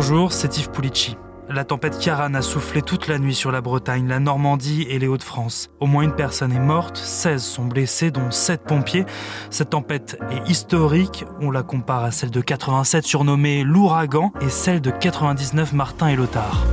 Bonjour, c'est Yves Pulici. La tempête Karan a soufflé toute la nuit sur la Bretagne, la Normandie et les Hauts-de-France. Au moins une personne est morte, 16 sont blessés, dont 7 pompiers. Cette tempête est historique, on la compare à celle de 87 surnommée l'ouragan et celle de 99 Martin et Lothar.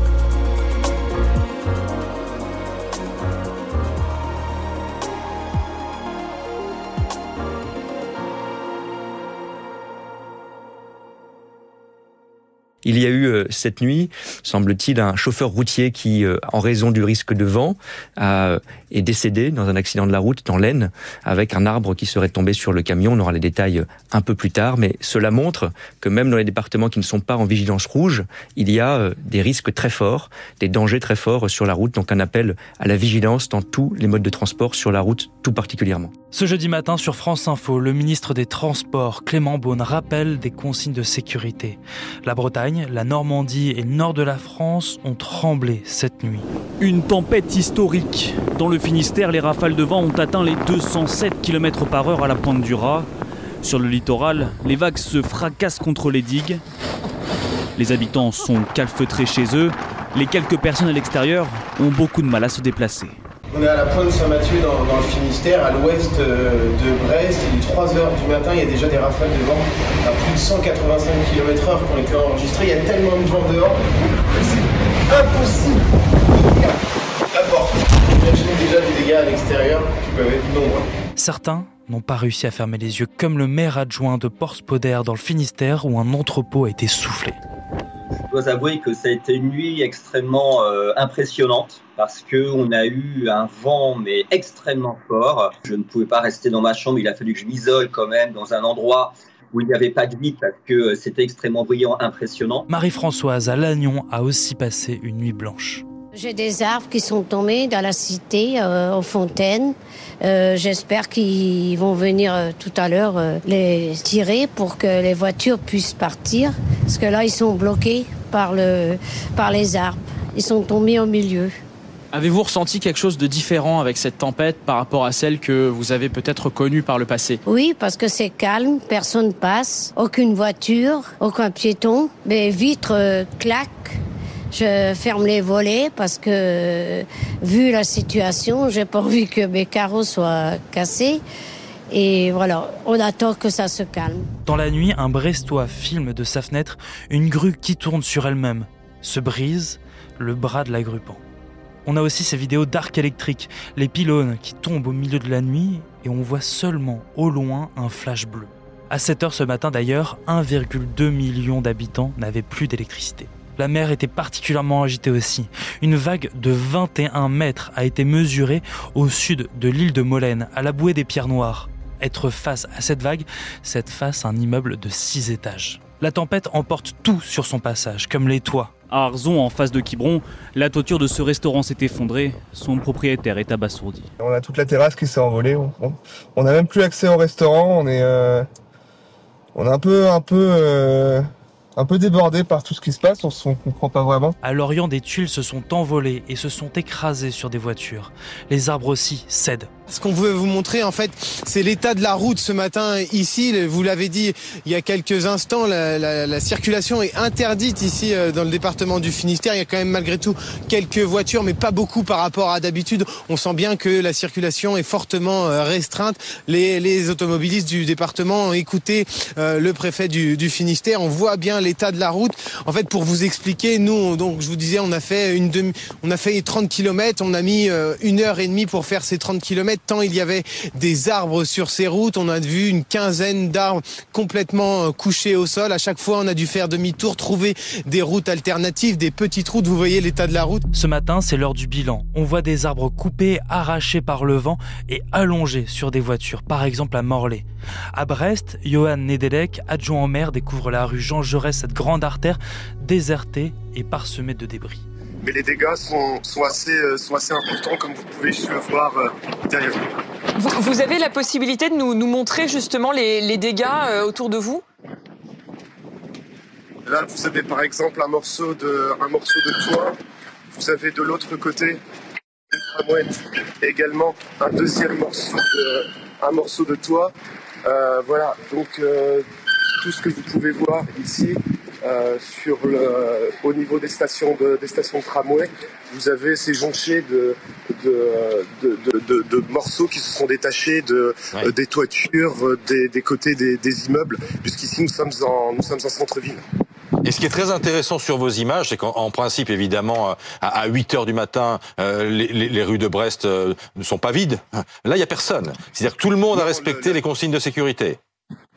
Il y a eu euh, cette nuit, semble-t-il, un chauffeur routier qui, euh, en raison du risque de vent, est décédé dans un accident de la route dans l'Aisne, avec un arbre qui serait tombé sur le camion. On aura les détails euh, un peu plus tard, mais cela montre que même dans les départements qui ne sont pas en vigilance rouge, il y a des risques très forts, des dangers très forts sur la route. Donc un appel à la vigilance dans tous les modes de transport sur la route, tout particulièrement. Ce jeudi matin sur France Info, le ministre des Transports, Clément Beaune, rappelle des consignes de sécurité. La Bretagne la Normandie et le nord de la France ont tremblé cette nuit. Une tempête historique. Dans le Finistère, les rafales de vent ont atteint les 207 km par heure à la pointe du Raz. Sur le littoral, les vagues se fracassent contre les digues. Les habitants sont calfeutrés chez eux. Les quelques personnes à l'extérieur ont beaucoup de mal à se déplacer. On est à la pointe Saint-Mathieu dans, le Finistère, à l'ouest euh, de Brest. Il est 3h du matin, il y a déjà des rafales de vent à plus de 185 km/h qui ont été enregistrées. Il y a tellement de vent dehors que c'est impossible la porte. Déjà des dégâts à l'extérieur qui peuvent être nombreux. Certains n'ont pas réussi à fermer les yeux, comme le maire adjoint de Porspoder dans le Finistère où un entrepôt a été soufflé. Je dois avouer que ça a été une nuit extrêmement euh, impressionnante parce qu'on a eu un vent mais extrêmement fort. Je ne pouvais pas rester dans ma chambre, il a fallu que je m'isole quand même dans un endroit où il n'y avait pas de vide parce que c'était extrêmement brillant, impressionnant. Marie-Françoise à Lannion a aussi passé une nuit blanche. J'ai des arbres qui sont tombés dans la cité, euh, aux fontaines. Euh, j'espère qu'ils vont venir euh, tout à l'heure les tirer pour que les voitures puissent partir. Parce que là, ils sont bloqués par, le, par les arbres. Ils sont tombés au milieu. Avez-vous ressenti quelque chose de différent avec cette tempête par rapport à celle que vous avez peut-être connue par le passé? Oui, parce que c'est calme, personne passe, aucune voiture, aucun piéton, les vitres claquent je ferme les volets parce que, vu la situation, j'ai pas envie que mes carreaux soient cassés. Et voilà, on attend que ça se calme. Dans la nuit, un Brestois filme de sa fenêtre une grue qui tourne sur elle-même, se brise le bras de l'agrupant. On a aussi ces vidéos d'arc électrique, les pylônes qui tombent au milieu de la nuit et on voit seulement au loin un flash bleu. À 7 heures ce matin d'ailleurs, 1,2 million d'habitants n'avaient plus d'électricité. La mer était particulièrement agitée aussi. Une vague de 21 mètres a été mesurée au sud de l'île de Molène, à la bouée des Pierres Noires. Être face à cette vague, c'est face à un immeuble de 6 étages. La tempête emporte tout sur son passage, comme les toits. À Arzon, en face de Quiberon, la toiture de ce restaurant s'est effondrée. Son propriétaire est abasourdi. On a toute la terrasse qui s'est envolée. On n'a même plus accès au restaurant. On est, euh, on est un peu, un peu, euh, un peu débordé par tout ce qui se passe, on ne comprend pas vraiment. À Lorient, des tuiles se sont envolées et se sont écrasées sur des voitures. Les arbres aussi cèdent. Ce qu'on veut vous montrer, en fait, c'est l'état de la route ce matin ici. Vous l'avez dit il y a quelques instants, la, la, la, circulation est interdite ici euh, dans le département du Finistère. Il y a quand même malgré tout quelques voitures, mais pas beaucoup par rapport à d'habitude. On sent bien que la circulation est fortement euh, restreinte. Les, les automobilistes du département ont écouté euh, le préfet du, du Finistère. On voit bien l'état de la route. En fait, pour vous expliquer, nous, donc je vous disais, on a fait une demi, on a fait 30 km. On a mis une heure et demie pour faire ces 30 km tant il y avait des arbres sur ces routes. On a vu une quinzaine d'arbres complètement euh, couchés au sol. À chaque fois, on a dû faire demi-tour, trouver des routes alternatives, des petites routes. Vous voyez l'état de la route? Ce matin, c'est l'heure du bilan. On voit des arbres coupés, arrachés par le vent et allongés sur des voitures, par exemple à Morlaix. À Brest, Johan Nedelec, adjoint au maire, découvre la rue Jean Jaurès, cette grande artère désertée et parsemée de débris mais les dégâts sont, sont, assez, euh, sont assez importants, comme vous pouvez le voir euh, derrière vous. Vous, avez la possibilité de nous, nous montrer justement les, les dégâts euh, autour de vous? Là, vous avez par exemple un morceau de, un morceau de toit. Vous avez de l'autre côté une tramouette et également un deuxième morceau de, un morceau de toit. Euh, voilà, donc euh, tout ce que vous pouvez voir ici, euh, sur le, au niveau des stations de, des stations de tramway, vous avez ces jonchés de, de, de, de morceaux qui se sont détachés de, des toitures, des, des côtés des, des immeubles, puisqu'ici nous sommes en, nous sommes en centre-ville. Et ce qui est très intéressant sur vos images, c'est qu'en principe, évidemment, à 8 heures du matin, euh, les, les, rues de Brest euh, ne sont pas vides. Là, il n'y a personne. C'est-à-dire que tout le monde a respecté les consignes de sécurité.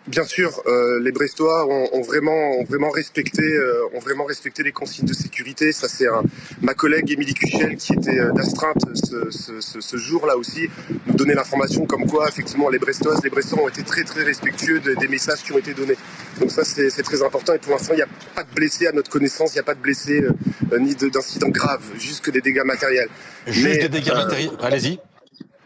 Bien sûr, euh, les Brestois ont, ont, vraiment, ont vraiment respecté, euh, ont vraiment respecté les consignes de sécurité. Ça, c'est ma collègue Émilie Cuchel qui était euh, d'astreinte ce, ce, ce, ce jour-là aussi, nous donnait l'information comme quoi, effectivement, les Brestoises, les Brestois ont été très très respectueux de, des messages qui ont été donnés. Donc ça, c'est très important. Et pour l'instant, il n'y a pas de blessés à notre connaissance, il n'y a pas de blessés euh, ni d'incidents graves, juste que des dégâts matériels. Juste Mais, des dégâts matériels. Allez-y.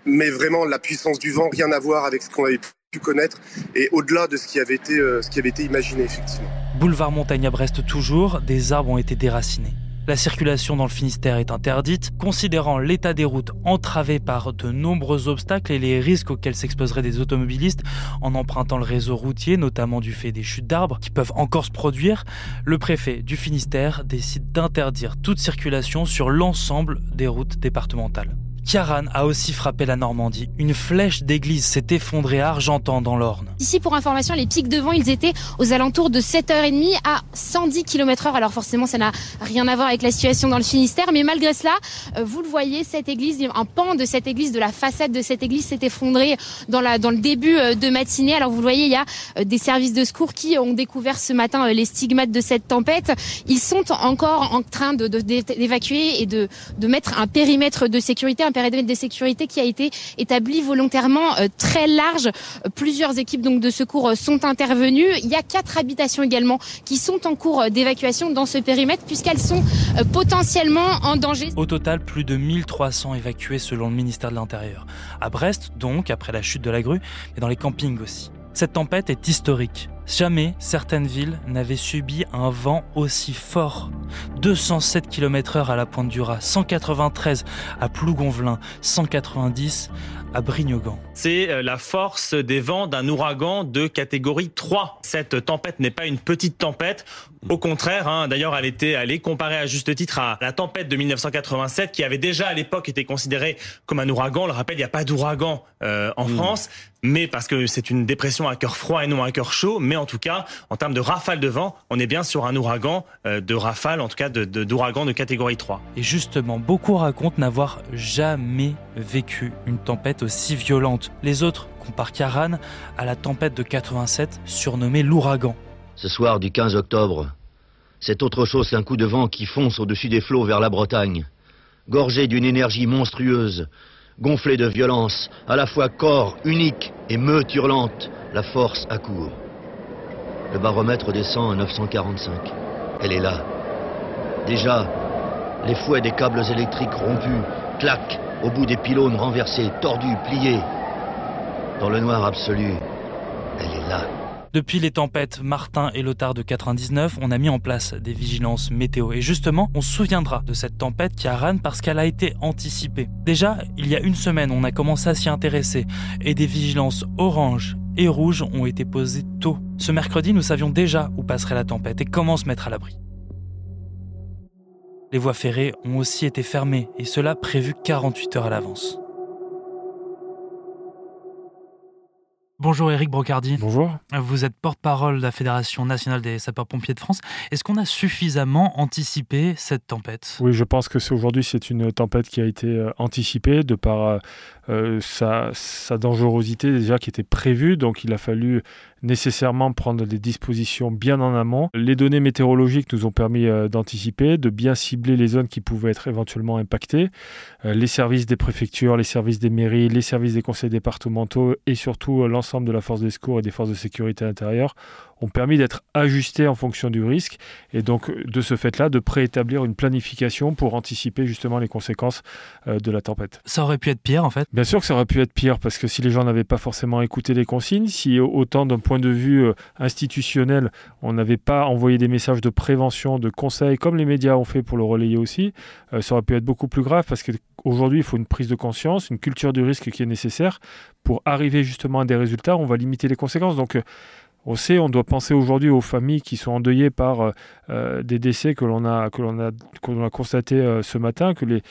Mais vraiment, la puissance du vent, rien à voir avec ce qu'on avait connaître et au-delà de ce qui avait été, euh, ce qui avait été imaginé effectivement. Boulevard Montagne à Brest toujours, des arbres ont été déracinés. La circulation dans le Finistère est interdite, considérant l'état des routes entravé par de nombreux obstacles et les risques auxquels s'exposeraient des automobilistes en empruntant le réseau routier, notamment du fait des chutes d'arbres qui peuvent encore se produire. Le préfet du Finistère décide d'interdire toute circulation sur l'ensemble des routes départementales. Kiaran a aussi frappé la Normandie. Une flèche d'église s'est effondrée à Argentan dans l'Orne. Ici, pour information, les pics de vent, ils étaient aux alentours de 7h30 à 110 km heure. Alors forcément, ça n'a rien à voir avec la situation dans le Finistère. Mais malgré cela, euh, vous le voyez, cette église, un pan de cette église, de la façade de cette église s'est effondré dans, la, dans le début euh, de matinée. Alors vous le voyez, il y a euh, des services de secours qui ont découvert ce matin les stigmates de cette tempête. Ils sont encore en train d'évacuer et de, de mettre un périmètre de sécurité, un périmètre de sécurité qui a été établi volontairement euh, très large. Plusieurs équipes de secours euh, sont intervenues. Il y a quatre habitations également qui sont en cours euh, d'évacuation dans ce périmètre puisqu'elles sont potentiellement en danger. Au total, plus de 1300 évacués selon le ministère de l'Intérieur. À Brest, donc, après la chute de la grue, mais dans les campings aussi. Cette tempête est historique. Jamais certaines villes n'avaient subi un vent aussi fort. 207 km/h à la pointe du Raz, 193 à Plougonvelin, 190 à Brignogan. C'est euh, la force des vents d'un ouragan de catégorie 3. Cette tempête n'est pas une petite tempête. Au contraire, hein, d'ailleurs, elle était, elle est comparée à juste titre à la tempête de 1987, qui avait déjà à l'époque été considérée comme un ouragan. On le rappelle, il n'y a pas d'ouragan euh, en mmh. France, mais parce que c'est une dépression à cœur froid et non à cœur chaud. Mais en tout cas, en termes de rafale de vent, on est bien sur un ouragan euh, de rafale, en tout cas de, d'ouragan de, de catégorie 3. Et justement, beaucoup racontent n'avoir jamais vécu une tempête aussi violente. Les autres comparent Karan à la tempête de 87 surnommée l'ouragan. Ce soir du 15 octobre, c'est autre chose qu'un coup de vent qui fonce au-dessus des flots vers la Bretagne, gorgé d'une énergie monstrueuse, gonflé de violence, à la fois corps unique et meute hurlante, la force accourt. Le baromètre descend à 945. Elle est là. Déjà, les fouets des câbles électriques rompus claquent au bout des pylônes renversés, tordus, pliés. Dans le noir absolu, elle est là. Depuis les tempêtes Martin et Lothar de 99, on a mis en place des vigilances météo. Et justement, on se souviendra de cette tempête qui a Rennes parce qu'elle a été anticipée. Déjà, il y a une semaine, on a commencé à s'y intéresser et des vigilances orange et rouge ont été posées tôt. Ce mercredi, nous savions déjà où passerait la tempête et comment se mettre à l'abri. Les voies ferrées ont aussi été fermées et cela prévu 48 heures à l'avance. Bonjour Eric Brocardi. Bonjour. Vous êtes porte-parole de la Fédération nationale des sapeurs-pompiers de France. Est-ce qu'on a suffisamment anticipé cette tempête? Oui, je pense que c'est aujourd'hui c'est une tempête qui a été euh, anticipée de par euh, sa, dangerosité déjà qui était prévue. Donc il a fallu nécessairement prendre des dispositions bien en amont. Les données météorologiques nous ont permis euh, d'anticiper, de bien cibler les zones qui pouvaient être éventuellement impactées. Euh, les services des préfectures, les services des mairies, les services des conseils départementaux et surtout l'ensemble de la force des secours et des forces de sécurité intérieure ont permis d'être ajustés en fonction du risque et donc de ce fait-là de préétablir une planification pour anticiper justement les conséquences euh, de la tempête. Ça aurait pu être pire en fait Bien sûr que ça aurait pu être pire parce que si les gens n'avaient pas forcément écouté les consignes, si autant d'un point de vue euh, institutionnel on n'avait pas envoyé des messages de prévention, de conseils comme les médias ont fait pour le relayer aussi, euh, ça aurait pu être beaucoup plus grave parce qu'aujourd'hui il faut une prise de conscience, une culture du risque qui est nécessaire pour arriver justement à des résultats, on va limiter les conséquences. Donc on sait, on doit penser aujourd'hui aux familles qui sont endeuillées par des décès que l'on a, que l'on a, qu'on a constaté ce matin, que les,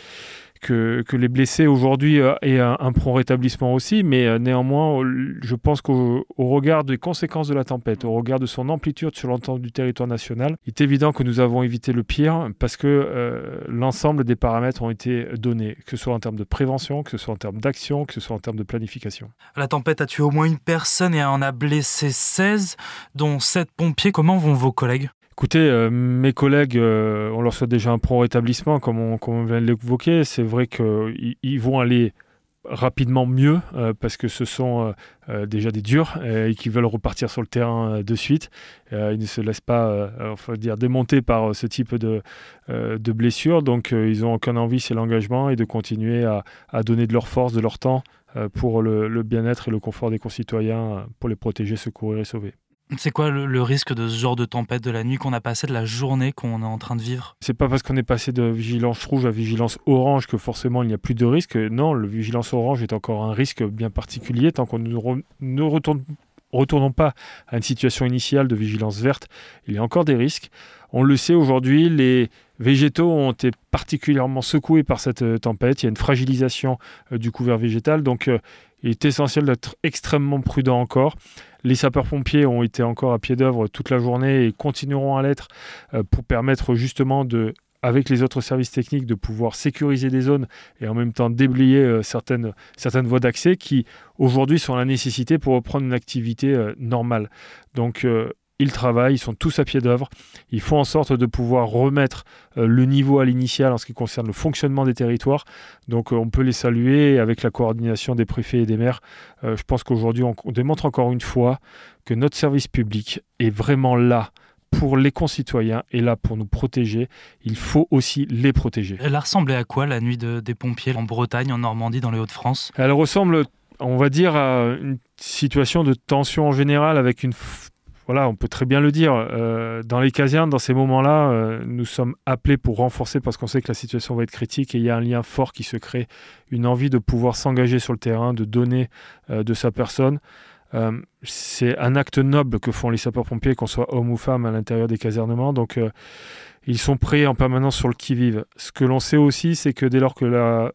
que, les blessés aujourd'hui euh, aient un, prompt rétablissement aussi, mais euh, néanmoins, je pense qu'au regard des conséquences de la tempête, au regard de son amplitude sur l'ensemble du territoire national, il est évident que nous avons évité le pire parce que euh, l'ensemble des paramètres ont été donnés, que ce soit en termes de prévention, que ce soit en termes d'action, que ce soit en termes de planification. La tempête a tué au moins une personne et en a blessé 16, dont 7 pompiers. Comment vont vos collègues? Écoutez, euh, mes collègues, euh, on leur souhaite déjà un prompt rétablissement, comme on, vient de l'évoquer. C'est vrai qu'ils vont aller rapidement mieux euh, parce que ce sont déjà des durs et qui veulent repartir sur le terrain de suite. ils ne se laissent pas dire démonter par ce type de, blessures. Donc ils n'ont aucun envie, c'est l'engagement et de continuer à, donner de leur force, de leur temps pour le bien-être et le confort des concitoyens, pour les protéger, secourir et sauver. C'est quoi le, risque de ce genre de tempête de la nuit qu'on a passé, de la journée qu'on est en train de vivre? C'est pas parce qu'on est passé de vigilance rouge à vigilance orange que forcément il n'y a plus de risque. Non, le vigilance orange est encore un risque bien particulier tant qu'on ne, retourne, retournons pas à une situation initiale de vigilance verte. Il y a encore des risques. On le sait aujourd'hui, les végétaux ont été particulièrement secoués par cette euh, tempête. Il y a une fragilisation euh, du couvert végétal, donc euh, il est essentiel d'être extrêmement prudent encore. Les sapeurs-pompiers ont été encore à pied d'œuvre toute la journée et continueront à l'être pour permettre justement de avec les autres services techniques de pouvoir sécuriser des zones et en même temps déblayer certaines, certaines voies d'accès qui aujourd'hui sont la nécessité pour reprendre une activité normale. Donc ils travaillent, ils sont tous à pied d'œuvre. Ils font en sorte de pouvoir remettre euh, le niveau à l'initial en ce qui concerne le fonctionnement des territoires. Donc euh, on peut les saluer avec la coordination des préfets et des maires. Euh, je pense qu'aujourd'hui on, démontre encore une fois que notre service public est vraiment là pour les concitoyens et là pour nous protéger. Il faut aussi les protéger. Elle a ressemblé à quoi la nuit des pompiers en Bretagne, en Normandie, dans les Hauts-de-France? Elle ressemble, on va dire, à une situation de tension en général avec une voilà, on peut très bien le dire. Euh, dans les casernes, dans ces moments-là, euh, nous sommes appelés pour renforcer parce qu'on sait que la situation va être critique et il y a un lien fort qui se crée, une envie de pouvoir s'engager sur le terrain, de donner euh, de sa personne. c'est un acte noble que font les sapeurs-pompiers, qu'on soit homme ou femme à l'intérieur des casernements. Donc, ils sont prêts en permanence sur le qui-vive. Ce que l'on sait aussi, c'est que dès lors que la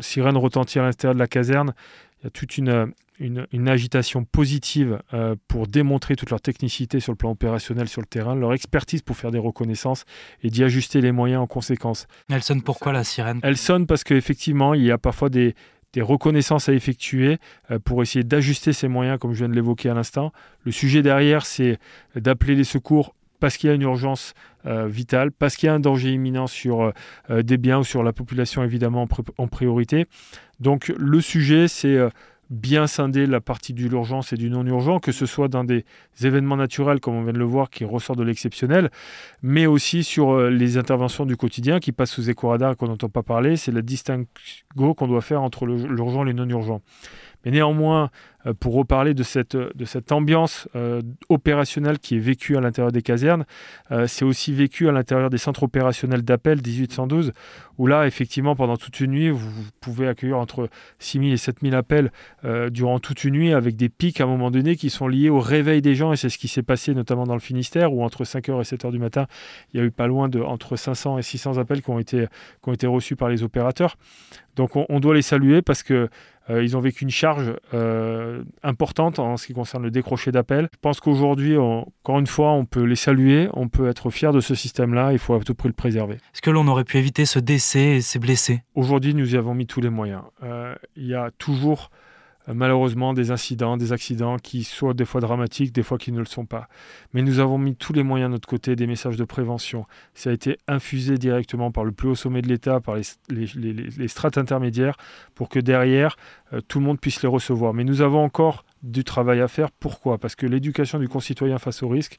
sirène retentit à l'intérieur de la caserne, il y a toute une, une, agitation positive euh, pour démontrer toute leur technicité sur le plan opérationnel sur le terrain, leur expertise pour faire des reconnaissances et d'y ajuster les moyens en conséquence. Elle sonne pourquoi la sirène? Elle sonne parce qu'effectivement, il y a parfois des, reconnaissances à effectuer euh, pour essayer d'ajuster ces moyens, comme je viens de l'évoquer à l'instant. Le sujet derrière, c'est d'appeler les secours parce qu'il y a une urgence euh, vitale, parce qu'il y a un danger imminent sur des biens ou sur la population évidemment en priorité. Donc le sujet, c'est bien scinder la partie de l'urgence et du non-urgent, que ce soit dans des événements naturels, comme on vient de le voir, qui ressortent de l'exceptionnel, mais aussi sur euh, les interventions du quotidien qui passent sous éco radar qu'on n'entend pas parler. C'est la distinguo qu'on doit faire entre l'urgent et les non-urgents. Mais néanmoins, euh, pour reparler de cette, de cette ambiance euh, opérationnelle qui est vécue à l'intérieur des casernes, euh, c'est aussi vécu à l'intérieur des centres opérationnels d'appel 1812, où là, effectivement, pendant toute une nuit, vous, pouvez accueillir entre 6 000 et 7 000 appels durant toute une nuit, avec des pics à un moment donné qui sont liés au réveil des gens, et c'est ce qui s'est passé notamment dans le Finistère, où entre 5h et 7h du matin, il y a eu pas loin de entre 500 et 600 appels qui ont été, qui ont été reçus par les opérateurs. Donc on, doit les saluer parce que ils ont vécu une charge euh, importante en ce qui concerne le décroché d'appel. Je pense qu'aujourd'hui, encore une fois, on peut les saluer, on peut être fier de ce système-là, il faut à tout prix le préserver. Est-ce que l'on aurait pu éviter ce décès et ces blessés? Aujourd'hui, nous y avons mis tous les moyens. Euh, il y a toujours euh, malheureusement des incidents, des accidents qui soient des fois dramatiques, des fois qui ne le sont pas. Mais nous avons mis tous les moyens de notre côté, des messages de prévention. Ça a été infusé directement par le plus haut sommet de l'État, par les, strates intermédiaires, pour que derrière, euh, tout le monde puisse les recevoir. Mais nous avons encore du travail à faire. Pourquoi? Parce que l'éducation du concitoyen face au risque,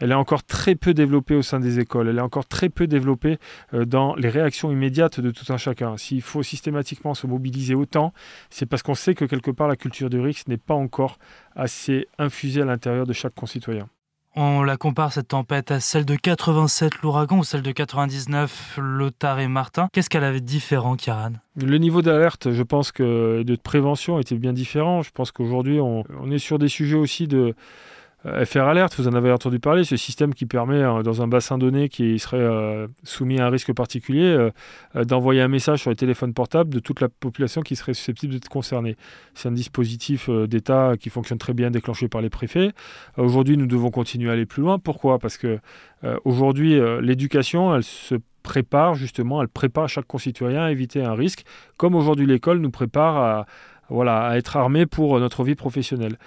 elle est encore très peu développée au sein des écoles. Elle est encore très peu développée euh, dans les réactions immédiates de tout un chacun. S'il faut systématiquement se mobiliser autant, c'est parce qu'on sait que quelque part la culture du risque n'est pas encore assez infusée à l'intérieur de chaque concitoyen. On la compare cette tempête à celle de 87 l'ouragan ou celle de 99 Lothar et Martin. Qu'est-ce qu'elle avait de différent, Kiran? Le niveau d'alerte, je pense que de prévention était bien différent. Je pense qu'aujourd'hui, on, est sur des sujets aussi de, FR Alert, vous en avez entendu parler, ce système qui permet, euh, dans un bassin donné qui serait euh, soumis à un risque particulier, d'envoyer un message sur les téléphones portables de toute la population qui serait susceptible d'être concernée. C'est un dispositif d'État qui fonctionne très bien, déclenché par les préfets. Aujourd'hui, nous devons continuer à aller plus loin. Pourquoi? Parce que aujourd'hui, l'éducation, elle se prépare justement, elle prépare chaque concitoyen à éviter un risque, comme aujourd'hui l'école nous prépare à, voilà, à être armé pour notre vie professionnelle.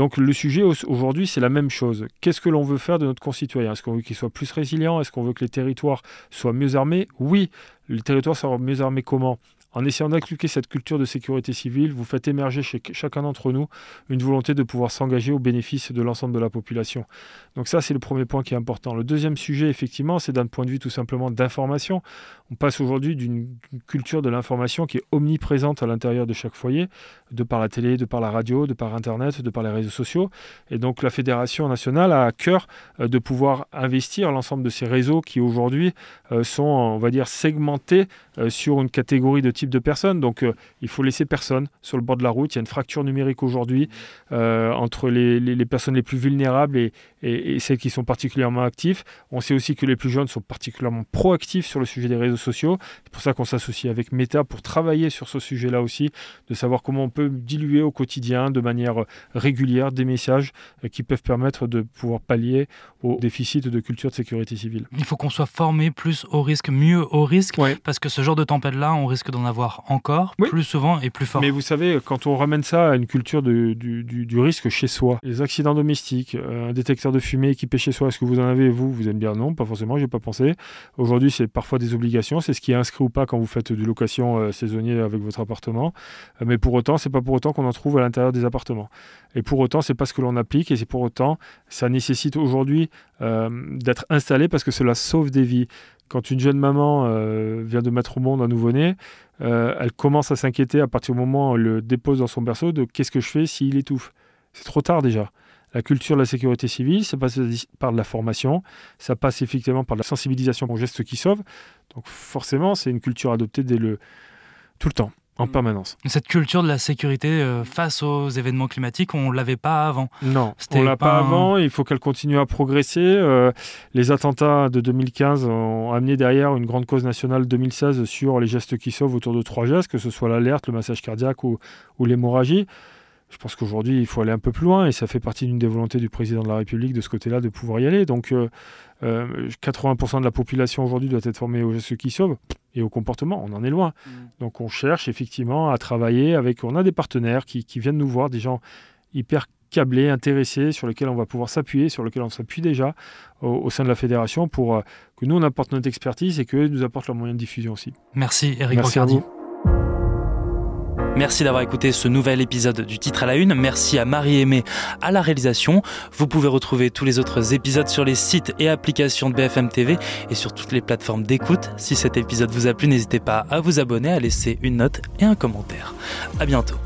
Donc le sujet aujourd'hui, c'est la même chose. Qu'est-ce que l'on veut faire de notre concitoyen? Est-ce qu'on veut qu'il soit plus résilient? Est-ce qu'on veut que les territoires soient mieux armés? Oui. Les territoires seront mieux armés comment? En essayant d'inculquer cette culture de sécurité civile, vous faites émerger chez chacun d'entre nous une volonté de pouvoir s'engager au bénéfice de l'ensemble de la population. Donc ça, c'est le premier point qui est important. Le deuxième sujet, effectivement, c'est d'un point de vue tout simplement d'information. On passe aujourd'hui d'une culture de l'information qui est omniprésente à l'intérieur de chaque foyer, de par la télé, de par la radio, de par Internet, de par les réseaux sociaux. Et donc la Fédération nationale a à cœur euh, de pouvoir investir l'ensemble de ces réseaux qui aujourd'hui euh, sont, on va dire, segmentés euh, sur une catégorie de type de personnes. Donc il faut laisser personne sur le bord de la route. Il y a une fracture numérique aujourd'hui entre les, personnes les plus vulnérables et, et, celles qui sont particulièrement actives. On sait aussi que les plus jeunes sont particulièrement proactifs sur le sujet des réseaux sociaux. C'est pour ça qu'on s'associe avec Meta pour travailler sur ce sujet-là aussi, de savoir comment on peut diluer au quotidien de manière régulière des messages euh, qui peuvent permettre de pouvoir pallier au déficit de culture de sécurité civile. Il faut qu'on soit formé plus au risque, mieux au risque, parce que ce genre de tempête-là, on risque d'en avoir encore plus souvent et plus fort. Mais vous savez, quand on ramène ça à une culture du, du, risque chez soi, les accidents domestiques, euh, un détecteur de fumée équipé chez soi, est-ce que vous en avez, vous? Vous allez me dire non, pas forcément, j'ai pas pensé. Aujourd'hui, c'est parfois des obligations, c'est ce qui est inscrit ou pas quand vous faites du location euh, saisonnier avec votre appartement. mais pour autant, c'est pas pour autant qu'on en trouve à l'intérieur des appartements. Et pour autant, c'est pas ce que l'on applique et c'est pour autant, ça nécessite aujourd'hui euh, d'être installé parce que cela sauve des vies. Quand une jeune maman euh, vient de mettre au monde un nouveau-né, euh, elle commence à s'inquiéter à partir du moment où elle le dépose dans son berceau de qu'est-ce que je fais s'il étouffe. C'est trop tard déjà. La culture de la sécurité civile, ça passe par de la formation, ça passe effectivement par de la sensibilisation aux gestes qui sauvent. Donc forcément, c'est une culture adoptée dès le tout le temps en mm. permanence. Cette culture de la sécurité euh, face aux événements climatiques, on ne l'avait pas avant. Non, on l'a pas, avant. Il faut qu'elle continue à progresser. Euh, les attentats de 2015 ont amené derrière une grande cause nationale 2016 sur les gestes qui sauvent autour de trois gestes, que ce soit l'alerte, le massage cardiaque ou, ou l'hémorragie. Je pense qu'aujourd'hui, il faut aller un peu plus loin et ça fait partie d'une des volontés du président de la République de ce côté-là de pouvoir y aller. Donc, 80% euh, de la population aujourd'hui doit être formée aux gestes qui sauvent et au comportement. On en est loin. Mm. Donc on cherche effectivement à travailler avec. On a des partenaires qui, viennent nous voir, des gens hyper câblés, intéressés, sur lesquels on va pouvoir s'appuyer, sur lesquels on s'appuie déjà au, sein de la fédération pour euh, que nous on apporte notre expertise et qu'eux nous apportent leurs moyens de diffusion aussi. Merci Eric Merci Merci d'avoir écouté ce nouvel épisode du titre à la une. Merci à Marie-Aimée à la réalisation. Vous pouvez retrouver tous les autres épisodes sur les sites et applications de BFM TV et sur toutes les plateformes d'écoute. Si cet épisode vous a plu, n'hésitez pas à vous abonner, à laisser une note et un commentaire. À bientôt.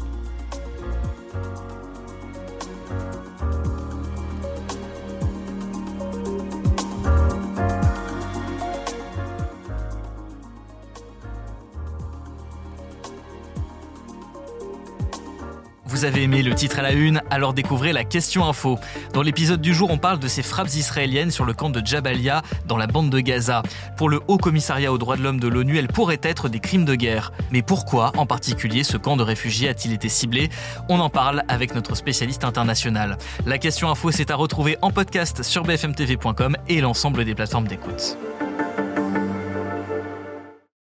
Vous avez aimé le titre à la une, alors découvrez la question info. Dans l'épisode du jour, on parle de ces frappes israéliennes sur le camp de Jabalia, dans la bande de Gaza. Pour le Haut Commissariat aux droits de l'homme de l'ONU, elles pourraient être des crimes de guerre. Mais pourquoi, en particulier, ce camp de réfugiés a-t-il été ciblé? On en parle avec notre spécialiste international. La question info, c'est à retrouver en podcast sur bfmtv.com et l'ensemble des plateformes d'écoute.